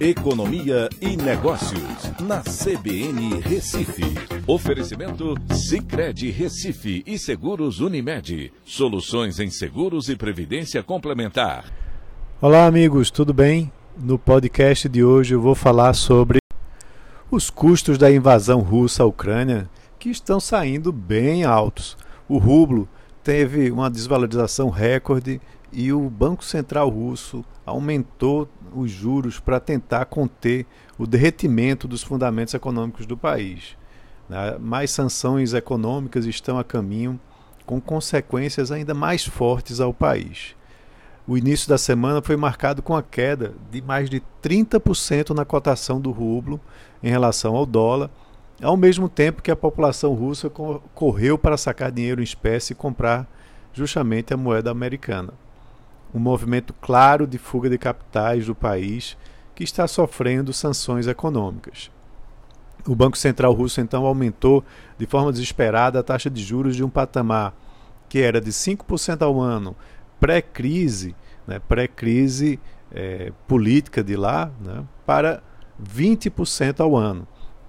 Economia e Negócios, na CBN Recife. Oferecimento Cicred Recife e Seguros Unimed. Soluções em seguros e previdência complementar. Olá, amigos, tudo bem? No podcast de hoje eu vou falar sobre os custos da invasão russa à Ucrânia, que estão saindo bem altos. O rublo teve uma desvalorização recorde e o Banco Central russo aumentou os juros para tentar conter o derretimento dos fundamentos econômicos do país. Né? Mais sanções econômicas estão a caminho, com consequências ainda mais fortes ao país. O início da semana foi marcado com a queda de mais de 30% na cotação do rublo em relação ao dólar, ao mesmo tempo que a população russa correu para sacar dinheiro em espécie e comprar justamente a moeda americana um movimento claro de fuga de capitais do país que está sofrendo sanções econômicas. O Banco Central Russo então aumentou de forma desesperada a taxa de juros de um patamar que era de 5% ao ano pré-crise, né, pré-crise é, política de lá, né, para 20% ao ano.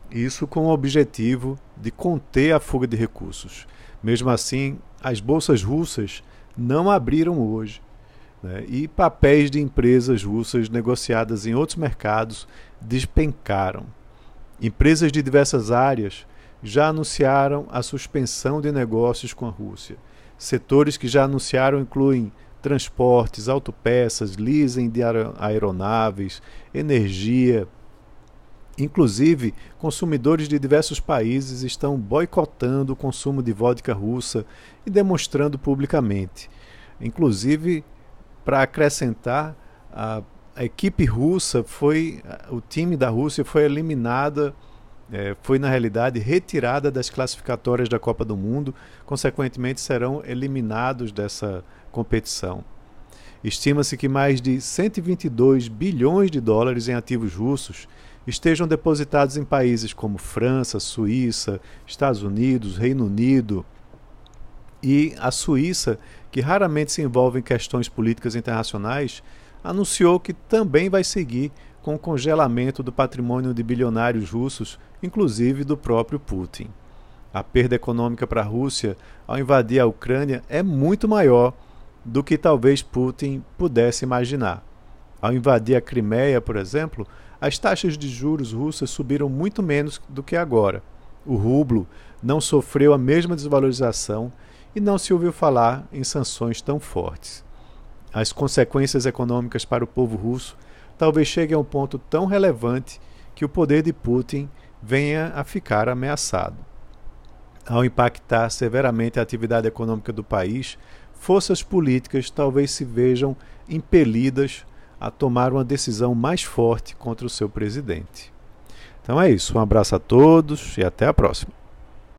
Isso com o objetivo de conter a fuga de recursos. Mesmo assim, as bolsas russas não abriram hoje né? E papéis de empresas russas negociadas em outros mercados despencaram. Empresas de diversas áreas já anunciaram a suspensão de negócios com a Rússia. Setores que já anunciaram incluem transportes, autopeças, leasing de aeronaves, energia. Inclusive, consumidores de diversos países estão boicotando o consumo de vodka russa e demonstrando publicamente. Inclusive, para acrescentar, a, a, equipe russa foi, o time da Rússia foi eliminada, é, foi na realidade retirada das classificatórias da Copa do Mundo, consequentemente serão eliminados dessa competição. Estima-se que mais de 122 bilhões de dólares em ativos russos estejam depositados em países como França, Suíça, Estados Unidos, Reino Unido, e a Suíça, que raramente se envolve em questões políticas internacionais, anunciou que também vai seguir com o congelamento do patrimônio de bilionários russos, inclusive do próprio Putin. A perda econômica para a Rússia ao invadir a Ucrânia é muito maior do que talvez Putin pudesse imaginar. Ao invadir a Crimeia, por exemplo, as taxas de juros russas subiram muito menos do que agora. O rublo não sofreu a mesma desvalorização e não se ouviu falar em sanções tão fortes. As consequências econômicas para o povo russo talvez cheguem a um ponto tão relevante que o poder de Putin venha a ficar ameaçado. Ao impactar severamente a atividade econômica do país, forças políticas talvez se vejam impelidas a tomar uma decisão mais forte contra o seu presidente. Então é isso, um abraço a todos e até a próxima.